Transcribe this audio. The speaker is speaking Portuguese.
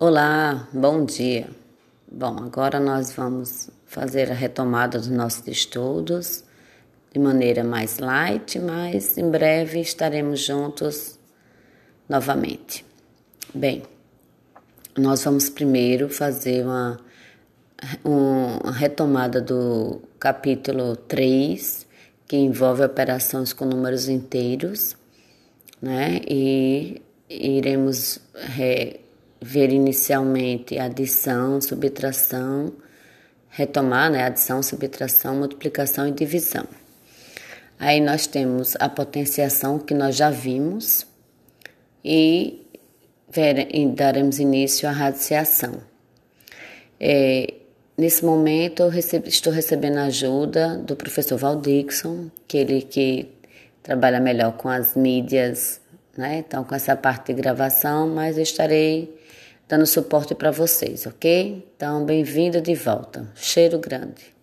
Olá, bom dia. Bom, agora nós vamos fazer a retomada dos nossos estudos de maneira mais light, mas em breve estaremos juntos novamente. Bem, nós vamos primeiro fazer uma, uma retomada do capítulo 3, que envolve operações com números inteiros, né? E iremos re, ver inicialmente adição, subtração, retomar, né? Adição, subtração, multiplicação e divisão. Aí nós temos a potenciação que nós já vimos e, ver, e daremos início à radiciação. É, nesse momento eu estou recebendo ajuda do professor Val Dixon, que ele que trabalha melhor com as mídias, né? Então com essa parte de gravação, mas eu estarei dando suporte para vocês, ok? Então, bem-vindo de volta. Cheiro grande.